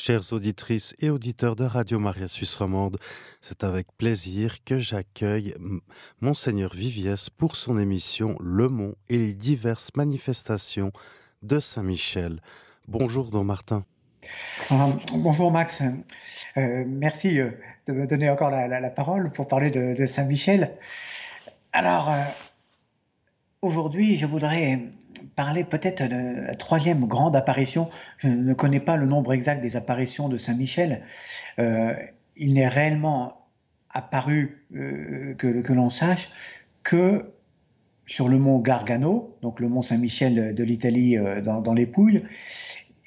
Chères auditrices et auditeurs de Radio Maria Suisse Romande, c'est avec plaisir que j'accueille Monseigneur Viviès pour son émission Le Mont et les diverses manifestations de Saint-Michel. Bonjour, Don Martin. Bonjour, Max. Euh, merci euh, de me donner encore la, parole pour parler de, Saint-Michel. Alors, euh, aujourd'hui, je voudrais parler peut-être de la troisième grande apparition. Je ne connais pas le nombre exact des apparitions de Saint Michel. Euh, il n'est réellement apparu, euh, que, l'on sache, que sur le mont Gargano, donc le mont Saint-Michel de l'Italie euh, dans, les Pouilles,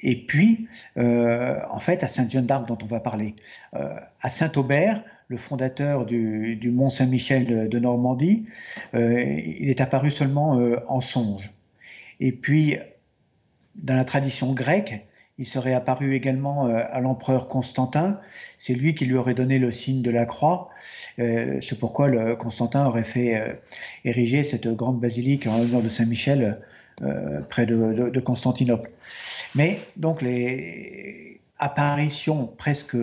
et puis en fait à Sainte-Jeanne d'Arc dont on va parler. à Saint-Aubert, le fondateur du, mont Saint-Michel de Normandie, il est apparu seulement en songe. Et puis, dans la tradition grecque, il serait apparu également euh, à l'empereur Constantin. C'est lui qui lui aurait donné le signe de la croix. Euh, c'est pourquoi le Constantin aurait fait euh, ériger cette grande basilique en l'honneur de Saint-Michel près de, Constantinople. Mais donc les apparitions presque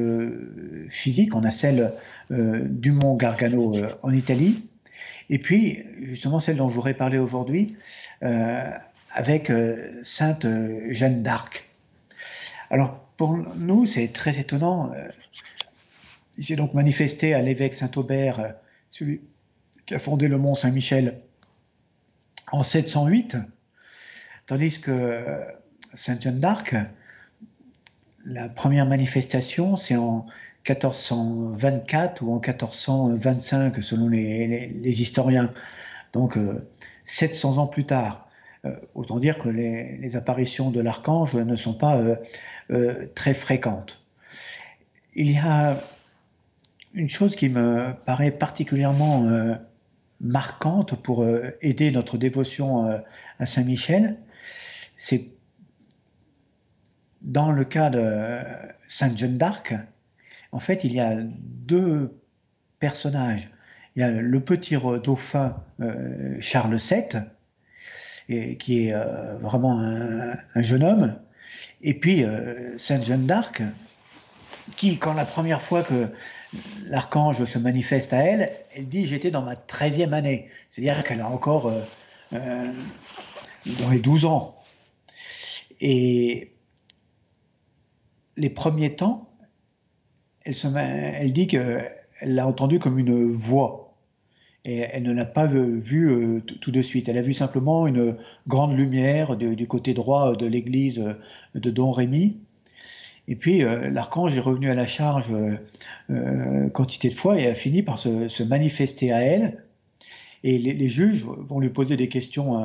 physiques, on a celle du mont Gargano en Italie, et puis justement celle dont je voudrais parler aujourd'hui, avec euh, Sainte euh, Jeanne d'Arc. Alors pour nous, c'est très étonnant. Euh, il s'est donc manifesté à l'évêque Saint-Aubert, celui qui a fondé le Mont Saint-Michel, en 708, tandis que Sainte Jeanne d'Arc, la première manifestation, c'est en 1424 ou en 1425, selon les, historiens. Donc, 700 ans plus tard. Euh, autant dire que les, apparitions de l'archange ne sont pas euh, euh, très fréquentes. Il y a une chose qui me paraît particulièrement marquante pour aider notre dévotion à Saint-Michel, c'est dans le cas de Sainte Jeanne d'Arc, en fait, il y a deux personnages. Il y a le petit dauphin Charles VII, qui est euh, vraiment un, jeune homme. Et puis euh, Sainte Jeanne d'Arc, qui, quand la première fois que l'archange se manifeste à elle, elle dit J'étais dans ma 13e année. C'est-à-dire qu'elle a encore euh, dans les 12 ans. Et les premiers temps, elle, dit qu'elle l'a entendu comme une voix et elle ne l'a pas vu euh, tout de suite. Elle a vu simplement une grande lumière du côté droit de l'église de Don Rémy. Et puis euh, l'archange est revenu à la charge euh, quantité de fois et a fini par se, manifester à elle. Et les, juges vont lui poser des questions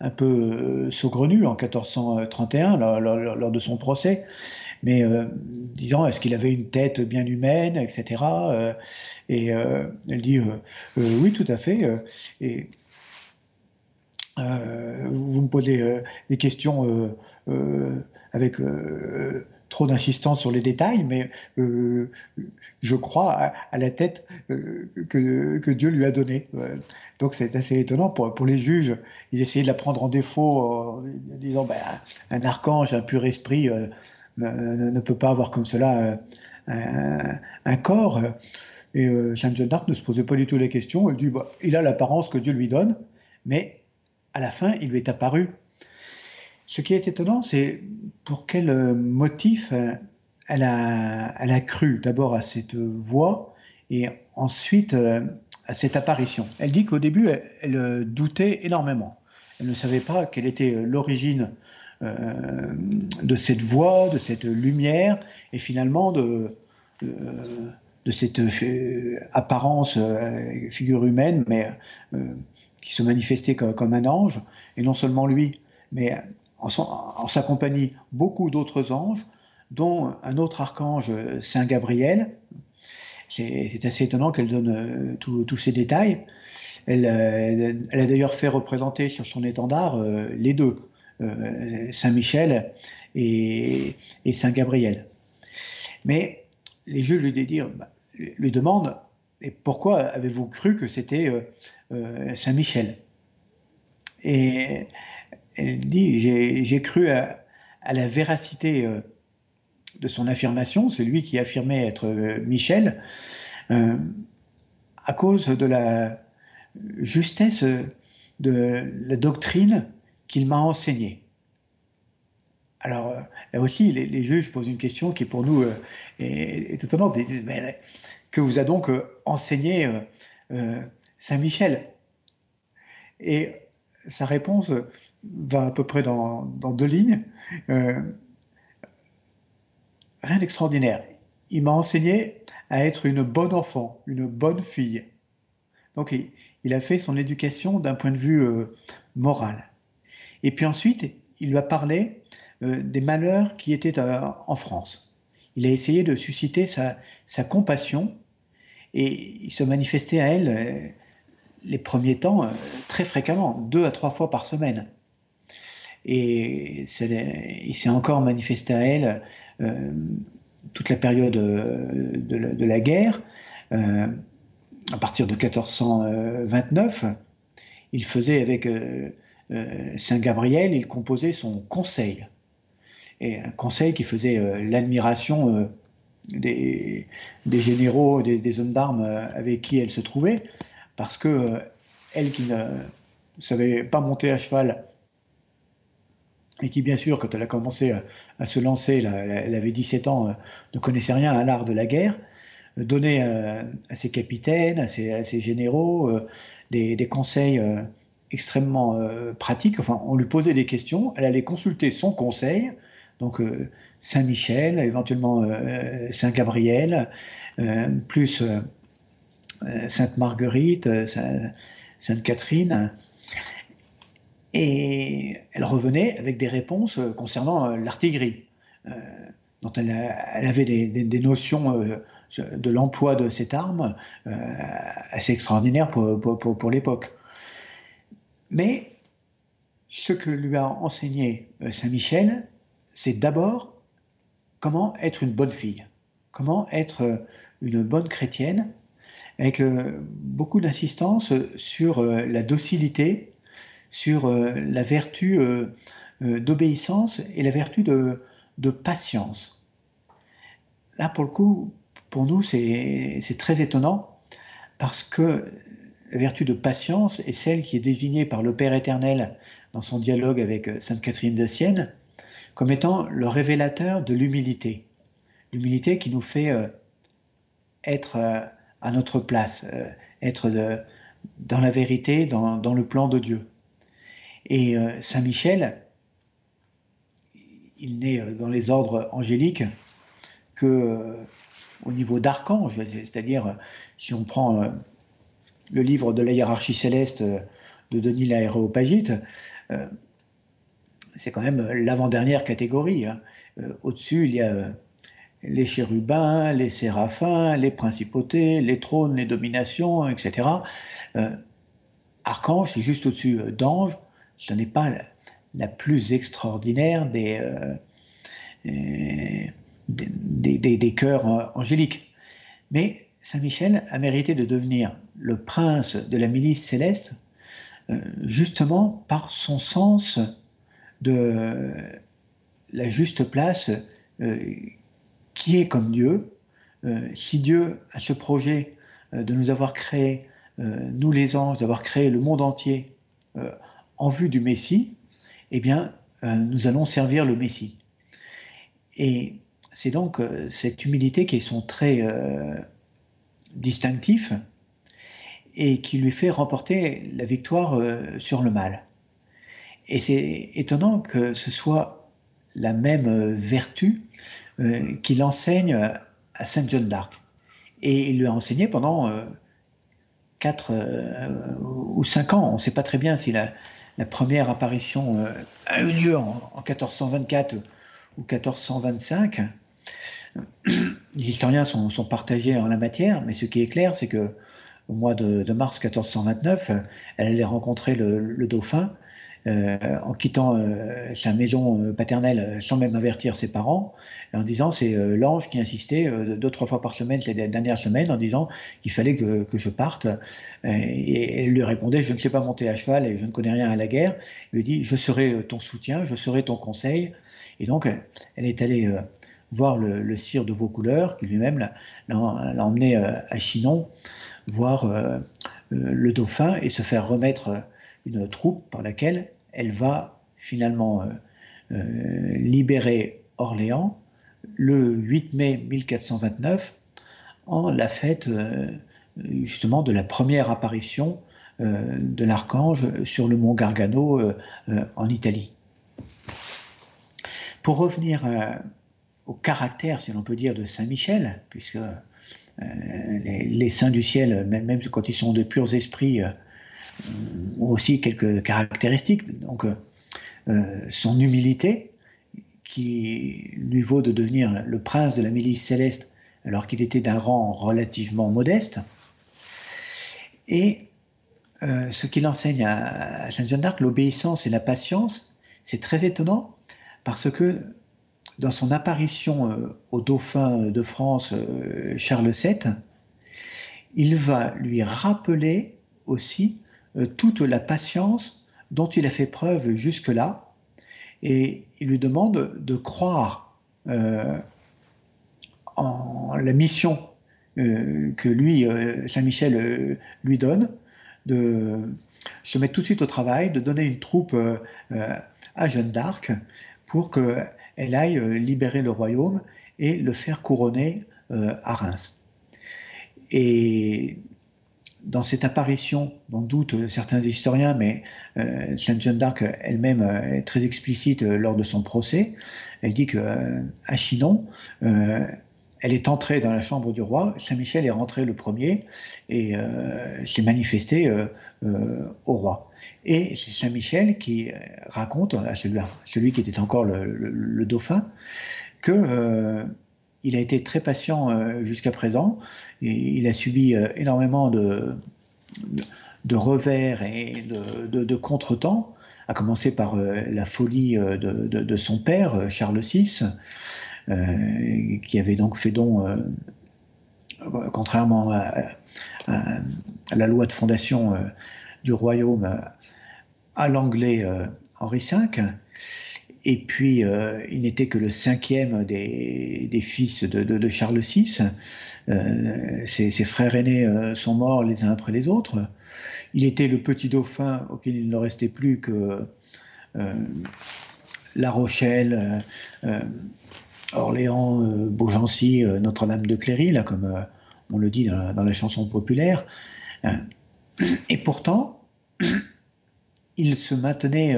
un, peu saugrenues en 1431 lors de son procès mais euh, disant est-ce qu'il avait une tête bien humaine, etc. et euh, euh, elle dit oui, tout à fait. et vous me posez des questions avec trop d'insistance sur les détails, mais je crois à, la tête que, que, Dieu lui a donnée. Donc c'est assez étonnant pour, pour les juges. Ils essayaient de la prendre en défaut en disant ben, un archange, un pur esprit, ne, peut pas avoir comme cela euh, un, corps. Et euh, Sainte Jeanne d'Arc ne se posait pas du tout la question. Elle dit bah, il a l'apparence que Dieu lui donne, mais à la fin, il lui est apparu. Ce qui est étonnant, c'est pour quel euh, motif elle a, elle a cru d'abord à cette voix et ensuite à cette apparition. Elle dit qu'au début, elle, doutait énormément. Elle ne savait pas quelle était l'origine euh, de cette voix, de cette lumière, et finalement de, de, cette euh, apparence, euh, figure humaine, mais qui se manifestait comme, un ange, et non seulement lui, mais en, sa compagnie beaucoup d'autres anges, dont un autre archange, Saint Gabriel. C'est assez étonnant qu'elle donne tous ces détails. Elle, a d'ailleurs fait représenter sur son étendard les deux, Saint-Michel et, Saint-Gabriel. Mais les juges lui, bah, lui demandent et pourquoi avez-vous cru que c'était euh, euh, Saint-Michel? Et elle dit j'ai cru à, la véracité de son affirmation, c'est lui qui affirmait être Michel, à cause de la justesse de la doctrine qu'il m'a enseignée. Alors, là aussi, les, juges posent une question qui, pour nous, est, est étonnante. que vous a donc enseigné Saint-Michel Et sa réponse va à peu près dans, deux lignes. Euh, rien d'extraordinaire. Il m'a enseigné à être une bonne enfant, une bonne fille. Donc il, a fait son éducation d'un point de vue euh, moral. Et puis ensuite, il lui a parlé euh, des malheurs qui étaient en France. Il a essayé de susciter sa, compassion et il se manifestait à elle les premiers temps très fréquemment, deux à trois fois par semaine. Et il s'est encore manifesté à elle euh, toute la période euh, de la, guerre. Euh, à partir de 1429, il faisait avec Saint Gabriel, il composait son conseil. Et un conseil qui faisait l'admiration des, généraux, des, des hommes d'armes avec qui elle se trouvait, parce que elle qui ne savait pas monter à cheval et qui, bien sûr, quand elle a commencé à, se lancer, elle avait 17 ans, euh, ne connaissait rien à l'art de la guerre, euh, donnait euh, à, ses capitaines, à ses, généraux, des, conseils extrêmement pratiques. Enfin, on lui posait des questions, elle allait consulter son conseil, donc Saint-Michel, éventuellement Saint-Gabriel, plus Sainte-Marguerite, Sainte-Catherine. Et elle revenait avec des réponses euh, concernant euh, l'artillerie, euh, dont elle, avait des, notions de l'emploi de cette arme assez extraordinaires pour, l'époque. Mais ce que lui a enseigné Saint-Michel, c'est d'abord comment être une bonne fille, comment être une bonne chrétienne, avec beaucoup d'insistance sur la docilité, sur euh, la vertu euh, euh, d'obéissance et la vertu de, patience. Là, pour le coup, pour nous, c'est très étonnant parce que vertu de patience est celle qui est désignée par le Père éternel dans son dialogue avec Sainte Catherine de Sienne comme étant le révélateur de l'humilité. L'humilité qui nous fait être à notre place, être dans la vérité, dans le plan de Dieu. Et euh, Saint Michel, il n'est euh, dans les ordres angéliques que euh, au niveau d'archange, c'est-à-dire si on prend le livre de la hiérarchie céleste de Denis l'Aéropagite, c'est quand même l'avant-dernière catégorie. Hein. Au-dessus, il y a les chérubins, les séraphins, les principautés, les trônes, les dominations, etc. archange, c'est juste au-dessus d'ange, ce n'est pas la, plus extraordinaire des, euh, euh, des, cœurs euh, angéliques. Mais Saint Michel a mérité de devenir le prince de la milice céleste justement par son sens de la juste place qui est comme Dieu. si Dieu a ce projet de nous avoir créé, nous les anges, d'avoir créé le monde entier en vue du Messie, eh bien, euh, nous allons servir le Messie. Et c'est donc euh, cette humilité qui est son trait euh, distinctif et qui lui fait remporter la victoire sur le mal. Et c'est étonnant que ce soit la même vertu qu'il enseigne à Sainte Jeanne d'Arc. Et il lui a enseigné pendant quatre ou cinq ans. On ne sait pas très bien s'il a la première apparition euh, a eu lieu en, 1424 ou 1425. Les historiens sont, partagés en la matière, mais ce qui est clair, c'est que au mois de, mars 1429, elle allait rencontrer le dauphin euh, en quittant euh, sa maison euh, paternelle sans même avertir ses parents, en disant c'est l'ange qui insistait deux trois fois par semaine ces dernières semaines en disant qu'il fallait que, que, je parte. Et elle lui répondait je ne sais pas monter à cheval et je ne connais rien à la guerre. Il lui dit je serai ton soutien, je serai ton conseil. Et donc elle est allée voir le, sire de Vaucouleurs, qui lui-même l'a emmené à Chinon, voir le dauphin et se faire remettre une troupe par laquelle elle va finalement libérer Orléans le 8 mai 1429 en la fête justement de la première apparition euh, de l'archange sur le mont Gargano euh, euh, en Italie. Pour revenir au caractère, si l'on peut dire, de Saint Michel, puisque les, saints du ciel, même, quand ils sont de purs esprits, ont aussi quelques caractéristiques. Donc, son humilité, qui lui vaut de devenir le prince de la milice céleste alors qu'il était d'un rang relativement modeste, et euh, ce qu'il enseigne à, Saint Jean d'Arc, l'obéissance et la patience, c'est très étonnant parce que dans son apparition euh, au dauphin de France euh, Charles VII, il va lui rappeler aussi toute la patience dont il a fait preuve jusque-là. Et il lui demande de croire en la mission que lui, Saint Michel, lui donne de se mettre tout de suite au travail, de donner une troupe euh, euh, à Jeanne d'Arc pour qu'elle aille euh, libérer le royaume et le faire couronner à Reims. Et dans cette apparition, dont doutent certains historiens, mais Sainte Jeanne d'Arc elle-même est très explicite lors de son procès, elle dit qu'à Chinon, elle est entrée dans la chambre du roi, Saint-Michel est rentré le premier et euh, s'est manifesté euh, euh, au roi. Et c'est Saint-Michel qui raconte à celui, qui était encore le, dauphin que il a été très patient jusqu'à présent. Et il a subi énormément de, revers et de, de contretemps, à commencer par la folie de, son père, Charles VI, qui avait donc fait don, euh, contrairement à, la loi de fondation euh, du royaume, à l'anglais Henri V. Et puis, il n'était que le cinquième des, fils de, Charles VI. ses, frères aînés sont morts les uns après les autres. Il était le petit dauphin auquel il ne restait plus que La Rochelle, Orléans, euh, Beaugency, euh, Notre-Dame de Cléry, là, comme euh, on le dit dans la, chanson populaire. Et pourtant, il se maintenait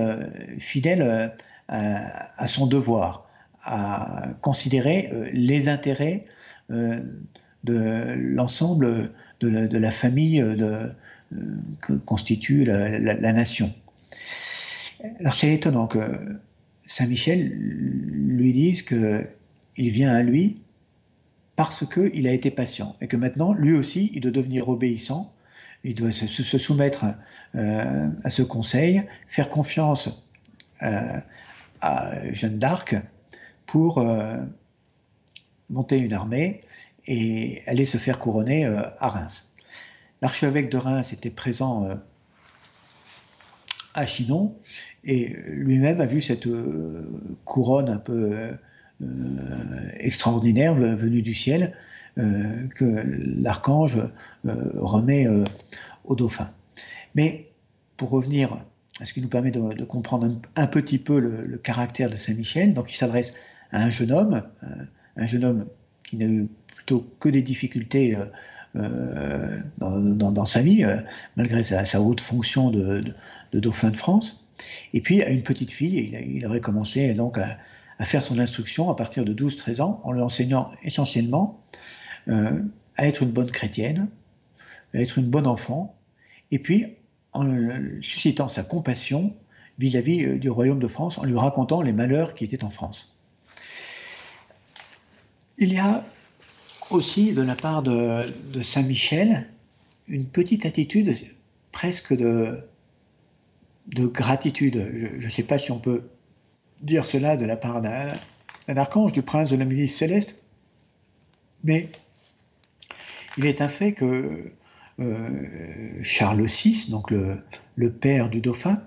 fidèle à, son devoir, à considérer les intérêts de l'ensemble de, la famille que constitue la, la nation. Alors c'est étonnant que Saint Michel lui dise que il vient à lui parce qu'il a été patient et que maintenant, lui aussi, il doit devenir obéissant, il doit se, soumettre euh, à ce conseil, faire confiance euh, à Jeanne d'Arc pour euh, monter une armée et aller se faire couronner à Reims. L'archevêque de Reims était présent à Chinon et lui-même a vu cette couronne un peu extraordinaire venu du ciel euh, que l'archange euh, remet au dauphin. Mais pour revenir à ce qui nous permet de, comprendre un, petit peu le, caractère de Saint-Michel, donc il s'adresse à un jeune homme, un jeune homme qui n'a eu plutôt que des difficultés dans, sa vie, malgré sa, haute fonction de, dauphin de France. Et puis à une petite fille, il, il aurait commencé donc à, à faire son instruction à partir de 12-13 ans en lui enseignant essentiellement euh, à être une bonne chrétienne, à être une bonne enfant, et puis en suscitant sa compassion vis-à-vis euh, du royaume de France, en lui racontant les malheurs qui étaient en France. Il y a aussi de la part de, Saint Michel une petite attitude presque de gratitude. Je ne sais pas si on peut dire cela de la part d'un archange, du prince de la milice céleste, mais il est un fait que euh, Charles VI, donc le, père du dauphin,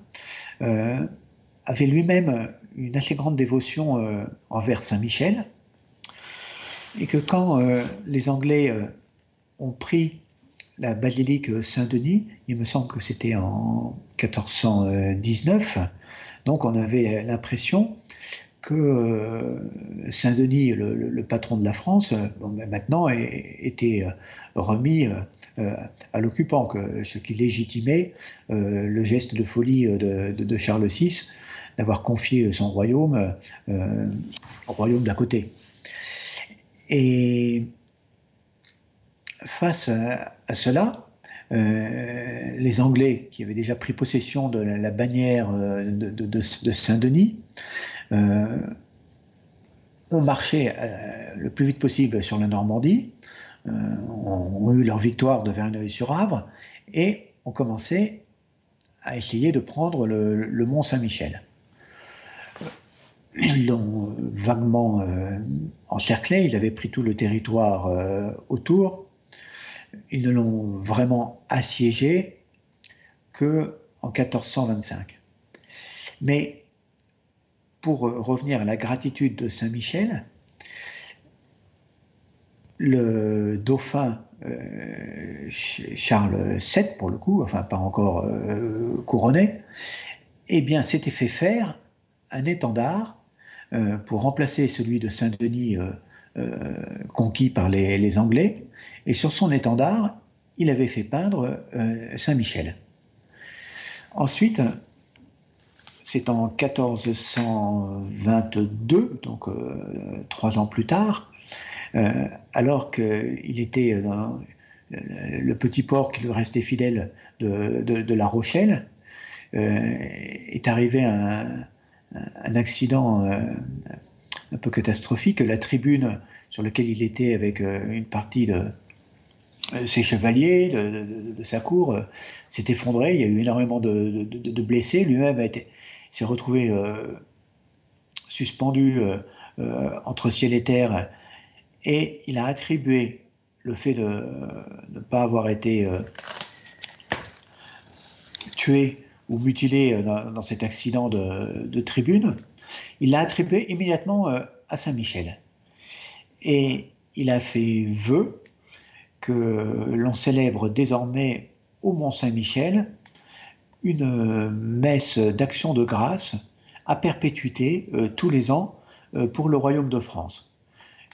euh, avait lui-même une assez grande dévotion euh, envers Saint Michel, et que quand les Anglais ont pris la basilique Saint-Denis, il me semble que c'était en 1419, donc on avait l'impression que euh, Saint-Denis, le, patron de la France, ben maintenant était euh, remis euh, à l'occupant, ce qui légitimait le geste de folie de, Charles VI d'avoir confié son royaume au royaume d'à côté. Et face à, cela, les Anglais, qui avaient déjà pris possession de la, bannière de Saint-Denis, euh, ont marché euh, le plus vite possible sur la Normandie, euh, ont, eu leur victoire de Verneuil-sur-Avre et ont commencé à essayer de prendre le, Mont Saint-Michel. Ils l'ont vaguement encerclé, ils avaient pris tout le territoire autour, ils ne l'ont vraiment assiégé que en 1425. Mais pour revenir à la gratitude de Saint-Michel, le dauphin euh, Charles VII, pour le coup, enfin pas encore euh, couronné, eh bien s'était fait faire un étendard euh, pour remplacer celui de Saint-Denis conquis par les, Anglais, et sur son étendard, il avait fait peindre Saint-Michel. Ensuite, c'est en 1422, donc euh, trois ans plus tard, euh, alors qu'il était dans le petit port qui lui restait fidèle de, La Rochelle, euh, est arrivé un, accident un peu catastrophique. La tribune sur laquelle il était avec une partie de ses chevaliers, de, sa cour, s'est effondrée. Il y a eu énormément de, blessés. Lui-même s'est retrouvé euh, suspendu euh, euh, entre ciel et terre, et il a attribué le fait de ne pas avoir été tué ou mutilé dans, cet accident de, tribune, il l'a attribué immédiatement à Saint-Michel. Et il a fait vœu que l'on célèbre désormais au Mont Saint-Michel une messe d'action de grâce à perpétuité euh, tous les ans euh, pour le Royaume de France.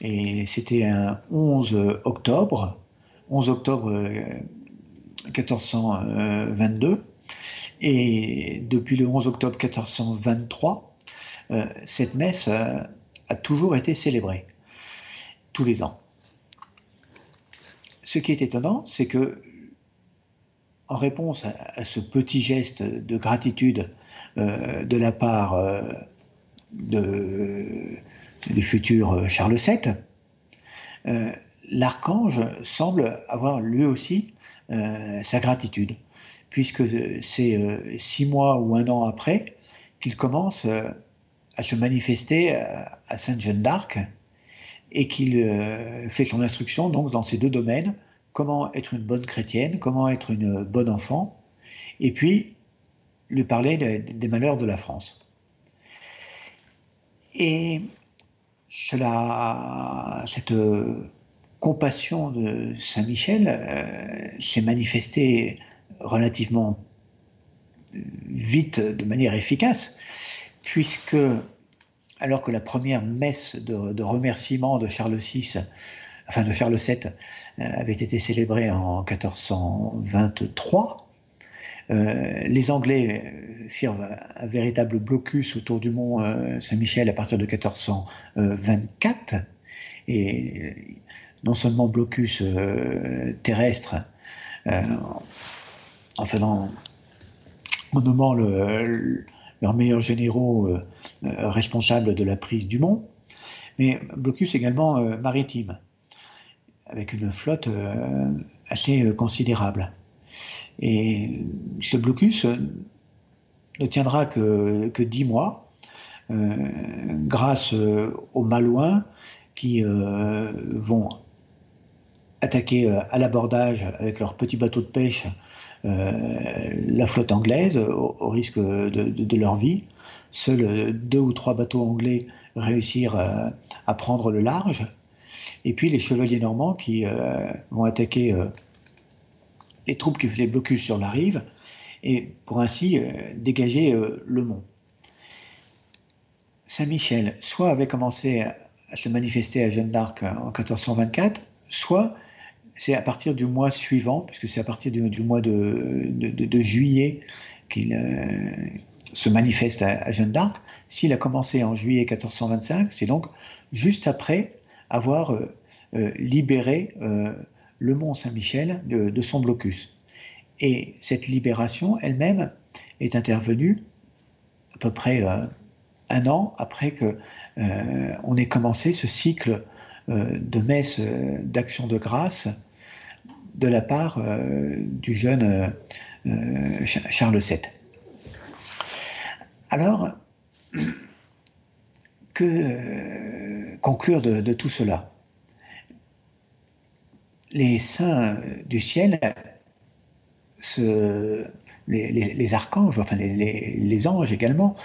Et c'était un 11 octobre, 11 octobre 1422. Euh, Et depuis le 11 octobre 1423, cette messe a toujours été célébrée, tous les ans. Ce qui est étonnant, c'est que en réponse à, ce petit geste de gratitude euh, de la part euh, du futur Charles VII, euh, l'archange semble avoir lui aussi sa gratitude, puisque c'est six mois ou un an après qu'il commence à se manifester à Sainte-Jeanne d'Arc et qu'il fait son instruction donc dans ces deux domaines, comment être une bonne chrétienne, comment être une bonne enfant, et puis lui parler des malheurs de la France. Et cela, cette compassion de Saint Michel euh, s'est manifestée relativement vite, de manière efficace, puisque alors que la première messe de, remerciement de Charles VI enfin de Charles VII, euh, avait été célébré en 1423. Euh, les Anglais firent un, véritable blocus autour du mont euh, Saint-Michel à partir de 1424. Et non seulement blocus terrestre, en faisant, en nommant leurs meilleurs généraux responsables de la prise du mont, mais blocus également maritime avec une flotte euh, assez euh, considérable. Et ce blocus euh, ne tiendra que, que 10 mois, grâce aux Malouins qui vont attaquer à l'abordage avec leurs petits bateaux de pêche la flotte anglaise au, risque de, de, leur vie. Seuls deux ou trois bateaux anglais réussirent à prendre le large et puis les chevaliers normands qui vont attaquer les troupes qui faisaient blocus sur la rive, et pour ainsi dégager le mont. Saint-Michel, soit avait commencé à se manifester à Jeanne d'Arc en 1424, soit c'est à partir du mois suivant, puisque c'est à partir du, mois de, juillet qu'il euh, se manifeste à, Jeanne d'Arc. S'il a commencé en juillet 1425, c'est donc juste après avoir euh, euh, libéré le mont Saint-Michel de, son blocus. Et cette libération elle-même est intervenue à peu près un an après que on ait commencé ce cycle de messes d'action de grâce de la part euh, du jeune euh, euh, Charles VII. Alors, que conclure de, tout cela? Les saints du ciel, les, archanges, enfin les, anges également,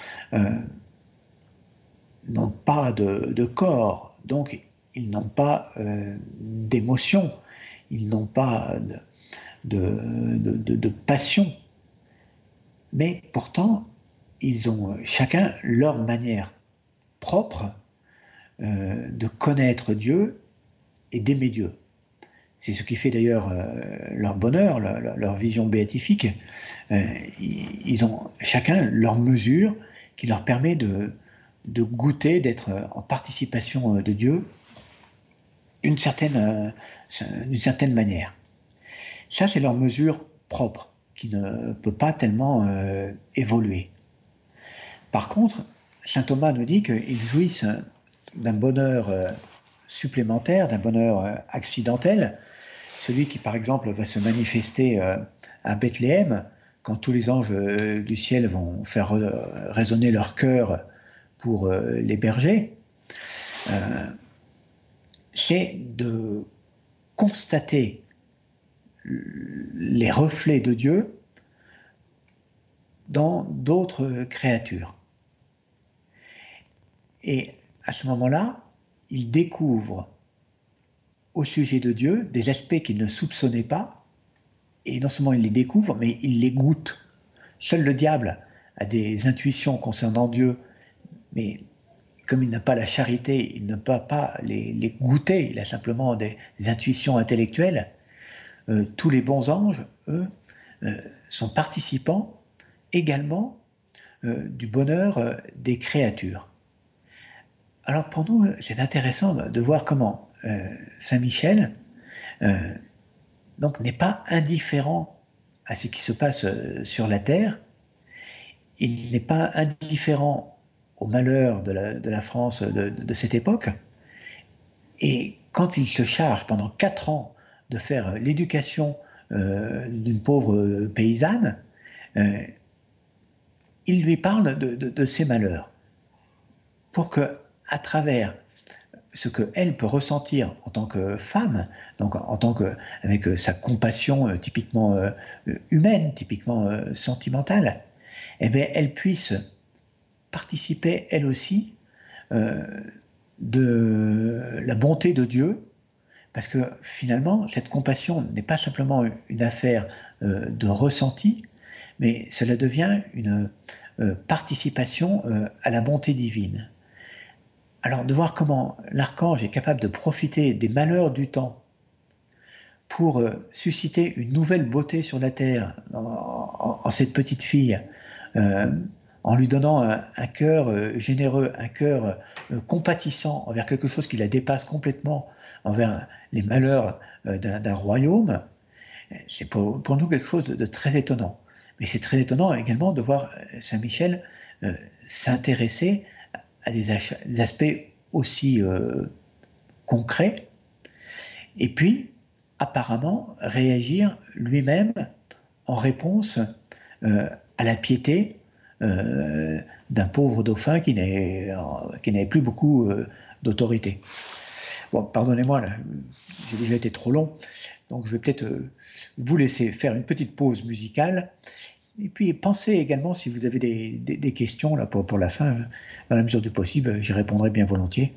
n'ont pas de, corps, donc ils n'ont pas d'émotion ils n'ont pas de, passion, mais pourtant, ils ont chacun leur manière propre euh, de connaître Dieu et d'aimer Dieu. C'est ce qui fait d'ailleurs euh, leur bonheur, leur, vision béatifique. Euh, ils ont chacun leur mesure qui leur permet de goûter, d'être en participation de Dieu d'une certaine, d'une certaine manière. Ça, c'est leur mesure propre, qui ne peut pas tellement euh, évoluer. Par contre, saint Thomas nous dit qu'ils jouissent d'un bonheur euh, supplémentaire, d'un bonheur euh, accidentel, celui qui, par exemple, va se manifester à Bethléem, quand tous les anges du ciel vont faire résonner leur cœur pour les bergers, c'est de constater les reflets de Dieu dans d'autres créatures. Et à ce moment-là, il découvre au sujet de Dieu des aspects qu'il ne soupçonnait pas, et non seulement il les découvre, mais il les goûte. Seul le diable a des intuitions concernant Dieu, mais comme il n'a pas la charité, il ne peut pas les, goûter, il a simplement des, intuitions intellectuelles, euh, tous les bons anges, eux, euh, sont participants également euh, du bonheur des créatures. Alors pour nous, c'est intéressant de voir comment Saint Michel donc n'est pas indifférent à ce qui se passe sur la terre. Il n'est pas indifférent au malheur de la, France de, cette époque. Et quand il se charge pendant quatre ans de faire l'éducation euh, d'une pauvre paysanne, euh, il lui parle de, ses malheurs, pour que, à travers ce qu'elle peut ressentir en tant que femme, donc en tant que avec sa compassion euh, typiquement humaine, typiquement sentimentale, eh bien, elle puisse participait elle aussi euh, de la bonté de Dieu, parce que finalement, cette compassion n'est pas simplement une affaire euh, de ressenti, mais cela devient une euh, participation à la bonté divine. Alors de voir comment l'archange est capable de profiter des malheurs du temps pour susciter une nouvelle beauté sur la terre en, cette petite fille, en lui donnant un, cœur euh, généreux, un cœur euh, compatissant envers quelque chose qui la dépasse complètement, envers les malheurs euh, d'un royaume, c'est pour, nous quelque chose de, très étonnant. Mais c'est très étonnant également de voir Saint Michel s'intéresser à des, aspects aussi concrets, et puis apparemment réagir lui-même en réponse à la piété euh, d'un pauvre dauphin qui n'avait plus beaucoup euh, d'autorité. Bon, pardonnez-moi, j'ai déjà été trop long, donc je vais peut-être euh, vous laisser faire une petite pause musicale. Et puis pensez également, si vous avez des, questions pour, pour la fin, dans la mesure du possible, j'y répondrai bien volontiers.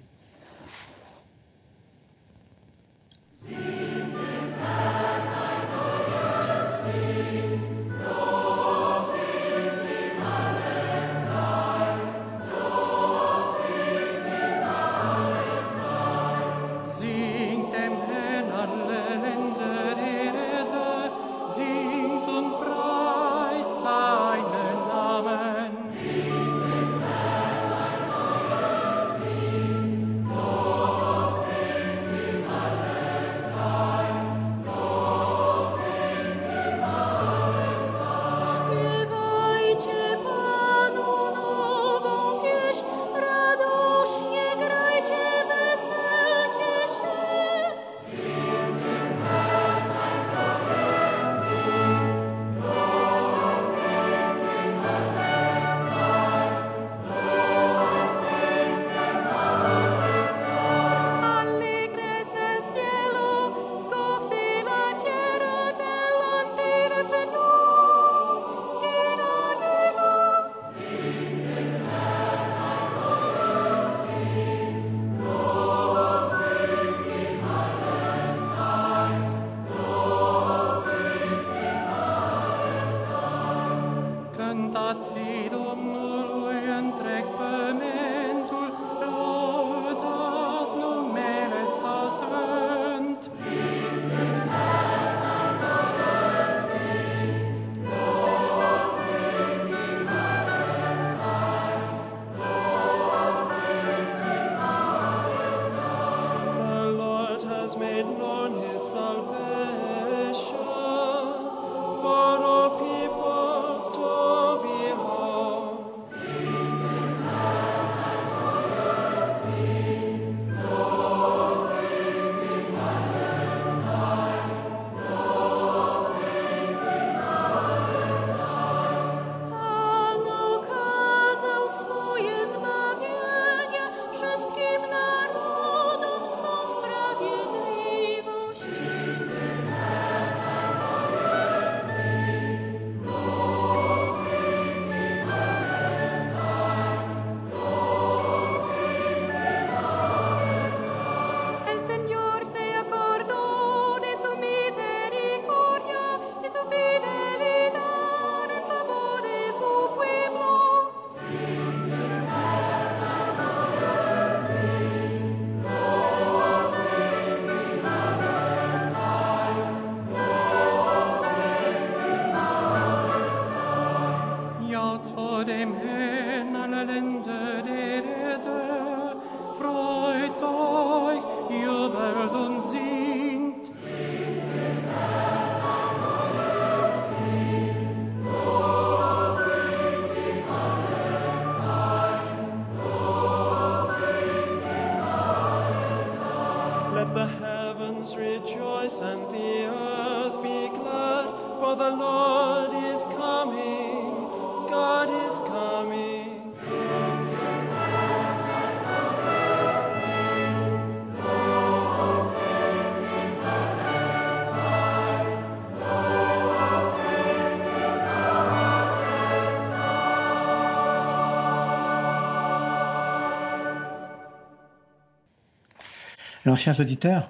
Alors, chers auditeurs,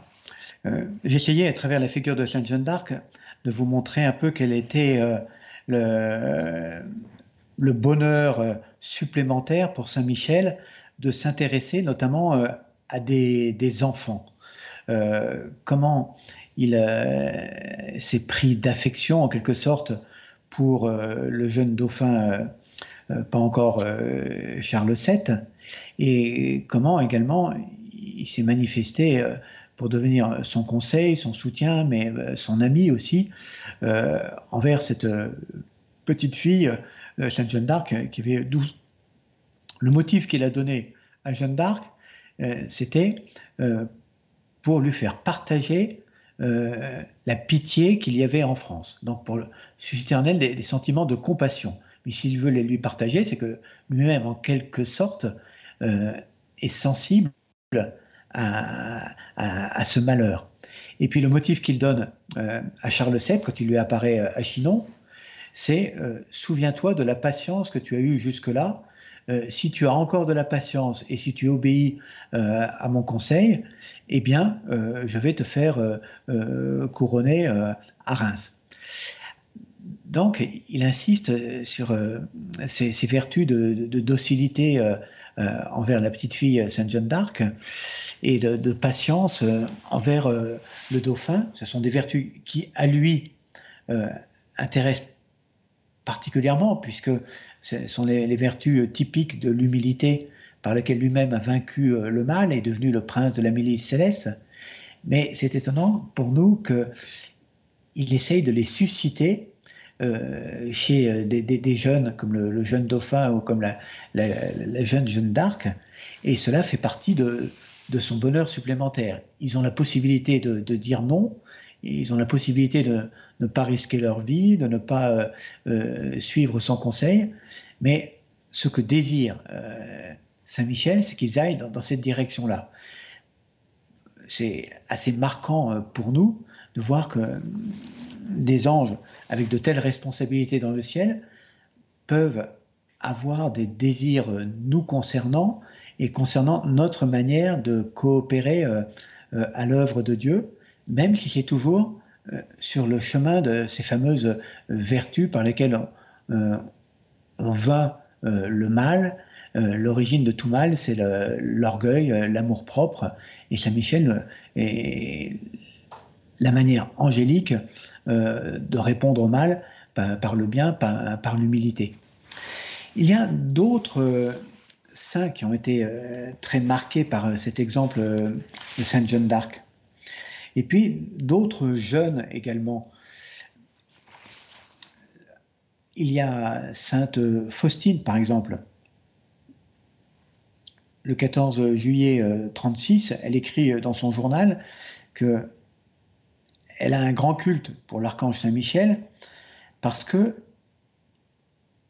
euh, j'essayais à travers la figure de Sainte Jeanne d'Arc de vous montrer un peu quel était euh, le, bonheur euh, supplémentaire pour Saint Michel de s'intéresser notamment à des, des enfants. comment il s'est pris d'affection en quelque sorte pour le jeune dauphin, pas encore Charles VII, et comment également il s'est manifesté euh, pour devenir son conseil, son soutien, mais euh, son ami aussi, euh, envers cette petite fille, Sainte Jeanne d'Arc, qui avait 12. Le motif qu'il a donné à Jeanne d'Arc, c'était pour lui faire partager la pitié qu'il y avait en France. Donc pour susciter en elle des, sentiments de compassion. Mais s'il veut les lui partager, c'est que lui-même, en quelque sorte, est sensible à, ce malheur. Et puis le motif qu'il donne euh, à Charles VII quand il lui apparaît euh, à Chinon, c'est euh, souviens-toi de la patience que tu as eue jusque-là. si tu as encore de la patience et si tu obéis à mon conseil, eh bien, je vais te faire couronner à Reims. Donc, il insiste sur ces, vertus de docilité envers la petite fille Sainte Jeanne d'Arc et de, patience euh, envers euh, le dauphin. Ce sont des vertus qui, à lui, euh, intéressent particulièrement, puisque ce sont les, vertus typiques de l'humilité par laquelle lui-même a vaincu le mal et est devenu le prince de la milice céleste. Mais c'est étonnant pour nous qu'il essaye de les susciter chez des, jeunes comme le, jeune dauphin ou comme la, la jeune Jeanne d'Arc, et cela fait partie de, son bonheur supplémentaire. Ils ont la possibilité de, dire non, ils ont la possibilité de ne pas risquer leur vie, de ne pas euh, euh, suivre son conseil, mais ce que désire euh, Saint-Michel, c'est qu'ils aillent dans, cette direction-là. C'est assez marquant pour nous de voir que des anges avec de telles responsabilités dans le ciel peuvent avoir des désirs nous concernant et concernant notre manière de coopérer euh, euh, à l'œuvre de Dieu, même si c'est toujours euh, sur le chemin de ces fameuses vertus par lesquelles on, vainc le mal. L'origine de tout mal, c'est l'orgueil, l'amour-propre, et Saint-Michel est la manière angélique de répondre au mal par, le bien, par l'humilité. Il y a d'autres saints qui ont été euh, très marqués par euh, cet exemple euh, de Sainte Jeanne d'Arc. Et puis d'autres jeunes également. Il y a Sainte Faustine, par exemple. Le 14 juillet 36, elle écrit dans son journal que elle a un grand culte pour l'archange Saint-Michel parce que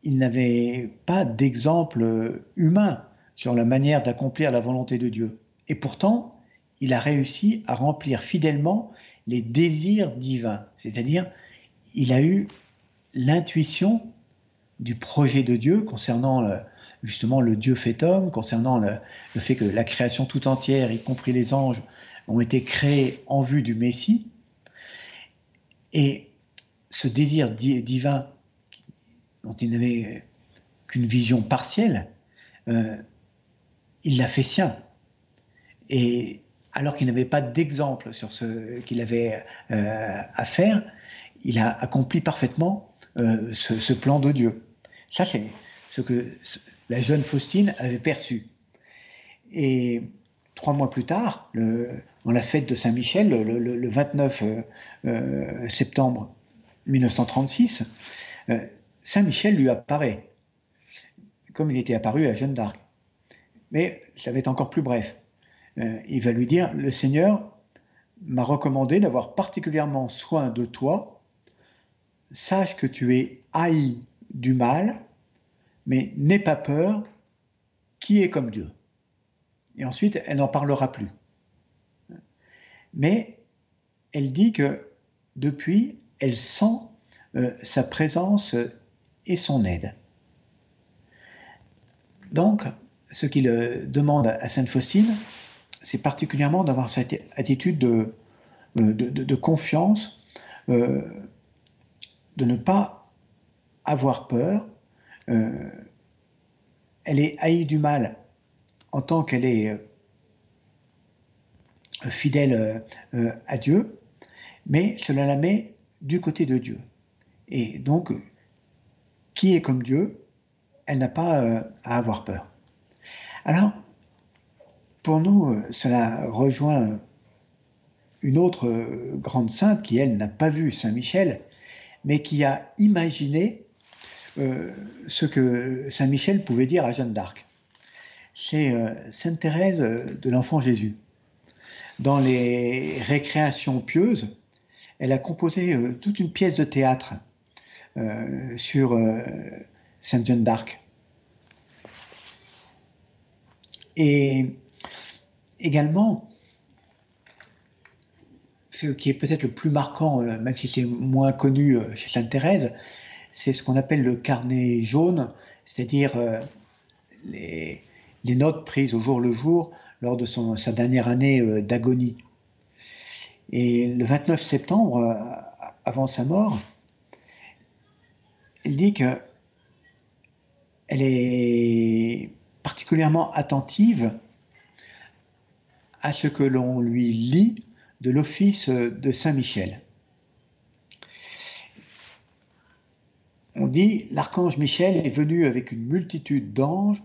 il n'avait pas d'exemple humain sur la manière d'accomplir la volonté de Dieu. Et pourtant, il a réussi à remplir fidèlement les désirs divins, c'est-à-dire il a eu l'intuition du projet de Dieu concernant justement le Dieu fait homme, concernant le, fait que la création tout entière, y compris les anges, ont été créés en vue du Messie. Et ce désir divin dont il n'avait qu'une vision partielle, euh, il l'a fait sien. Et alors qu'il n'avait pas d'exemple sur ce qu'il avait euh, à faire, il a accompli parfaitement euh, ce, plan de Dieu. Ça, c'est ce que la jeune Faustine avait perçu. Et trois mois plus tard, le, dans la fête de Saint-Michel, le, 29 septembre 1936, Saint-Michel lui apparaît, comme il était apparu à Jeanne d'Arc. Mais ça va être encore plus bref. Euh, il va lui dire, le Seigneur m'a recommandé d'avoir particulièrement soin de toi. Sache que tu es haï du mal, mais n'aie pas peur, qui est comme Dieu? Et ensuite, elle n'en parlera plus. Mais elle dit que depuis, elle sent euh, sa présence et son aide. Donc, ce qu'il demande à Sainte Faustine, c'est particulièrement d'avoir cette attitude de, euh, confiance, euh, de ne pas avoir peur. Euh, elle est haïe du mal en tant qu'elle est fidèle à Dieu, mais cela la met du côté de Dieu. Et donc, qui est comme Dieu, elle n'a pas euh, à avoir peur. Alors, pour nous, euh, cela rejoint une autre euh, grande sainte qui, elle, n'a pas vu Saint Michel, mais qui a imaginé ce que Saint Michel pouvait dire à Jeanne d'Arc. C'est Sainte Thérèse de l'Enfant Jésus. Dans les récréations pieuses, elle a composé toute une pièce de théâtre euh, sur euh, Sainte Jeanne d'Arc. Et également, ce qui est peut-être le plus marquant, euh, même si c'est moins connu chez Sainte Thérèse, c'est ce qu'on appelle le carnet jaune, c'est-à-dire les, notes prises au jour le jour lors de sa dernière année d'agonie. Et le 29 septembre, avant sa mort, elle dit que elle est particulièrement attentive à ce que l'on lui lit de l'office de Saint Michel. On dit, l'archange Michel est venu avec une multitude d'anges,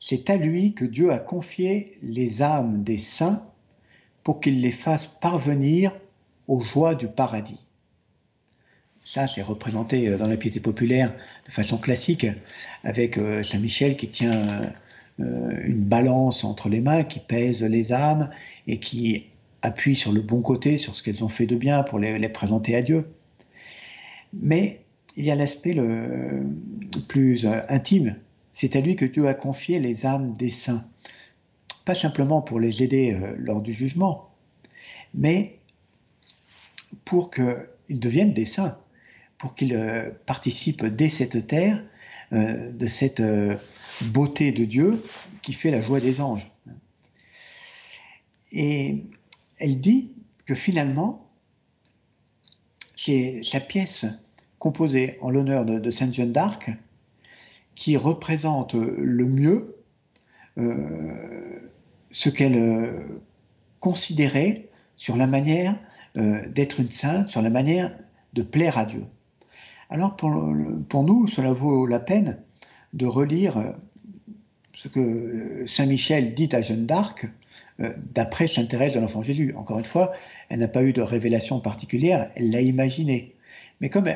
c'est à lui que Dieu a confié les âmes des saints pour qu'il les fasse parvenir aux joies du paradis. Ça, c'est représenté euh, dans la piété populaire de façon classique, avec euh, Saint Michel qui tient euh, une balance entre les mains, qui pèse les âmes et qui appuie sur le bon côté, sur ce qu'elles ont fait de bien pour les, présenter à Dieu. Mais il y a l'aspect le plus intime. C'est à lui que Dieu a confié les âmes des saints. Pas simplement pour les aider lors du jugement, mais pour qu'ils deviennent des saints pour qu'il euh, participe dès cette terre euh, de cette euh, beauté de Dieu qui fait la joie des anges. Et elle dit que finalement, c'est sa pièce composée en l'honneur de, Sainte Jeanne d'Arc qui représente le mieux ce qu'elle considérait sur la manière d'être une sainte, sur la manière de plaire à Dieu. Alors pour, nous, cela vaut la peine de relire euh, ce que Saint Michel dit à Jeanne d'Arc euh, d'après Sainte Thérèse de l'Enfant Jésus. Encore une fois, elle n'a pas eu de révélation particulière, elle l'a imaginé. Mais comme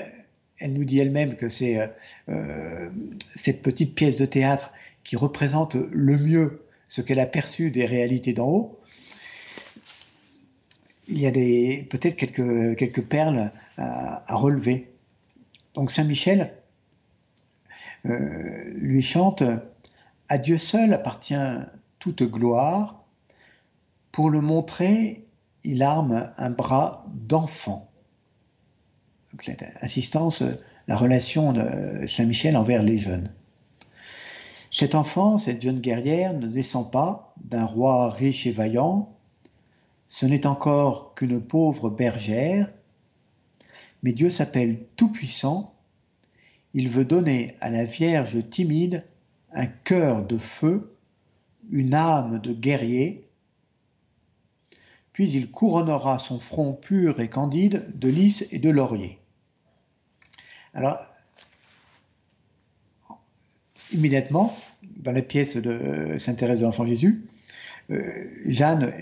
elle, nous dit elle-même que c'est euh, cette petite pièce de théâtre qui représente le mieux ce qu'elle a perçu des réalités d'en haut, il y a peut-être quelques, quelques perles à, relever. Donc Saint Michel euh, lui chante À Dieu seul appartient toute gloire. Pour le montrer, il arme un bras d'enfant. Cette insistance, la relation de Saint Michel envers les jeunes. Cet enfant, cette jeune guerrière, ne descend pas d'un roi riche et vaillant, ce n'est encore qu'une pauvre bergère, mais Dieu s'appelle Tout-Puissant, il veut donner à la Vierge timide un cœur de feu, une âme de guerrier, puis il couronnera son front pur et candide de lys et de laurier. Alors, immédiatement, dans la pièce de Sainte Thérèse de l'Enfant Jésus, euh, Jeanne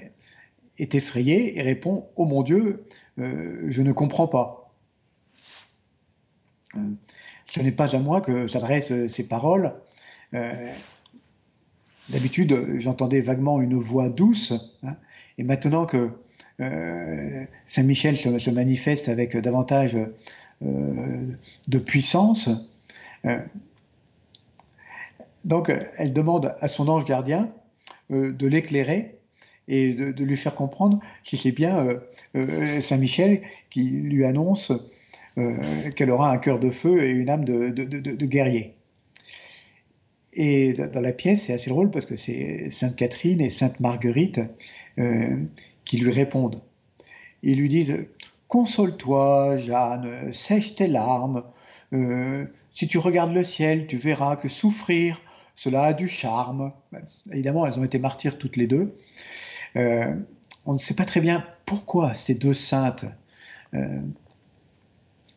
est effrayée et répond Oh mon Dieu, euh, je ne comprends pas. Euh, ce n'est pas à moi que s'adressent ces paroles. D'habitude, j'entendais vaguement une voix douce, hein, et maintenant que Saint Michel se, manifeste avec davantage de puissance, donc, elle demande à son ange gardien euh, de l'éclairer et de, lui faire comprendre si c'est bien euh, euh, Saint Michel qui lui annonce qu'elle aura un cœur de feu et une âme de, guerrier. Et dans la pièce, c'est assez drôle parce que c'est Sainte Catherine et Sainte Marguerite qui lui répondent. Ils lui disent Console-toi, Jeanne, sèche tes larmes. si tu regardes le ciel, tu verras que souffrir cela a du charme. Évidemment, elles ont été martyres toutes les deux. Euh, on ne sait pas très bien pourquoi ces deux saintes euh,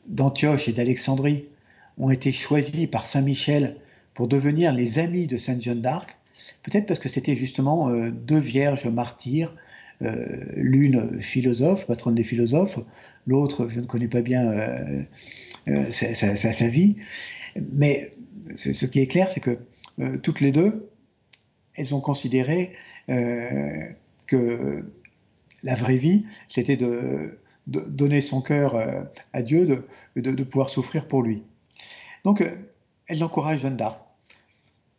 d'Antioche et d'Alexandrie ont été choisies par Saint Michel pour devenir les amis de Sainte Jeanne d'Arc. Peut-être parce que c'était justement euh, deux vierges martyrs, l'une philosophe, patronne des philosophes, l'autre, je ne connais pas bien sa, sa, vie. Mais ce qui est clair, c'est que euh, toutes les deux, elles ont considéré euh, que la vraie vie, c'était de, donner son cœur euh, à Dieu, de, pouvoir souffrir pour lui. Donc, elles encouragent Jeanne d'Arc.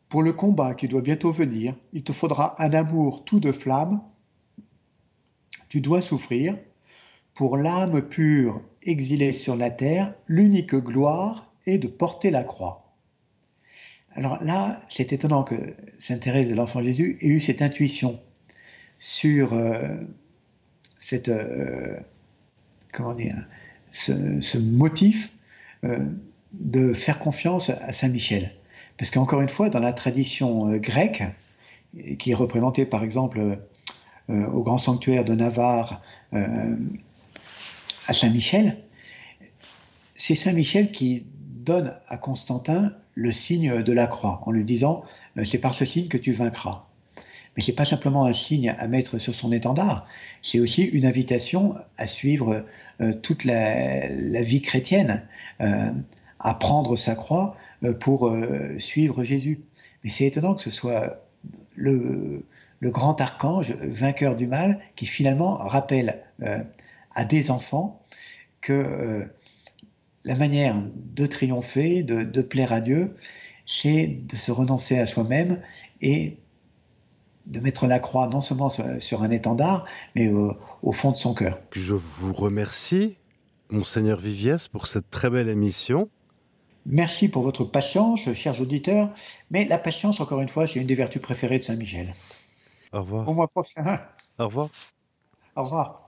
Pour le combat qui doit bientôt venir, il te faudra un amour tout de flamme. Tu dois souffrir. Pour l'âme pure exilée sur la terre, l'unique gloire est de porter la croix. Alors là, c'est étonnant que Sainte Thérèse de l'Enfant Jésus ait eu cette intuition sur euh, cette, euh, comment dire, ce, motif euh, de faire confiance à Saint Michel. Parce qu'encore une fois, dans la tradition grecque, qui est représentée par exemple au grand sanctuaire de Navarre à Saint Michel, c'est Saint Michel qui donne à Constantin le signe de la croix, en lui disant euh, c'est par ce signe que tu vaincras. Mais c'est pas simplement un signe à mettre sur son étendard, c'est aussi une invitation à suivre euh, toute la, vie chrétienne, euh, à prendre sa croix pour suivre Jésus. Mais c'est étonnant que ce soit le, le, grand archange, vainqueur du mal, qui finalement rappelle à des enfants que la manière de triompher, de, plaire à Dieu, c'est de se renoncer à soi-même et de mettre la croix non seulement sur, un étendard, mais au, fond de son cœur. Je vous remercie, monseigneur Viviès, pour cette très belle émission. Merci pour votre patience, chers auditeurs. Mais la patience, encore une fois, c'est une des vertus préférées de Saint Michel. Au revoir. Au mois prochain. Au revoir. Au revoir.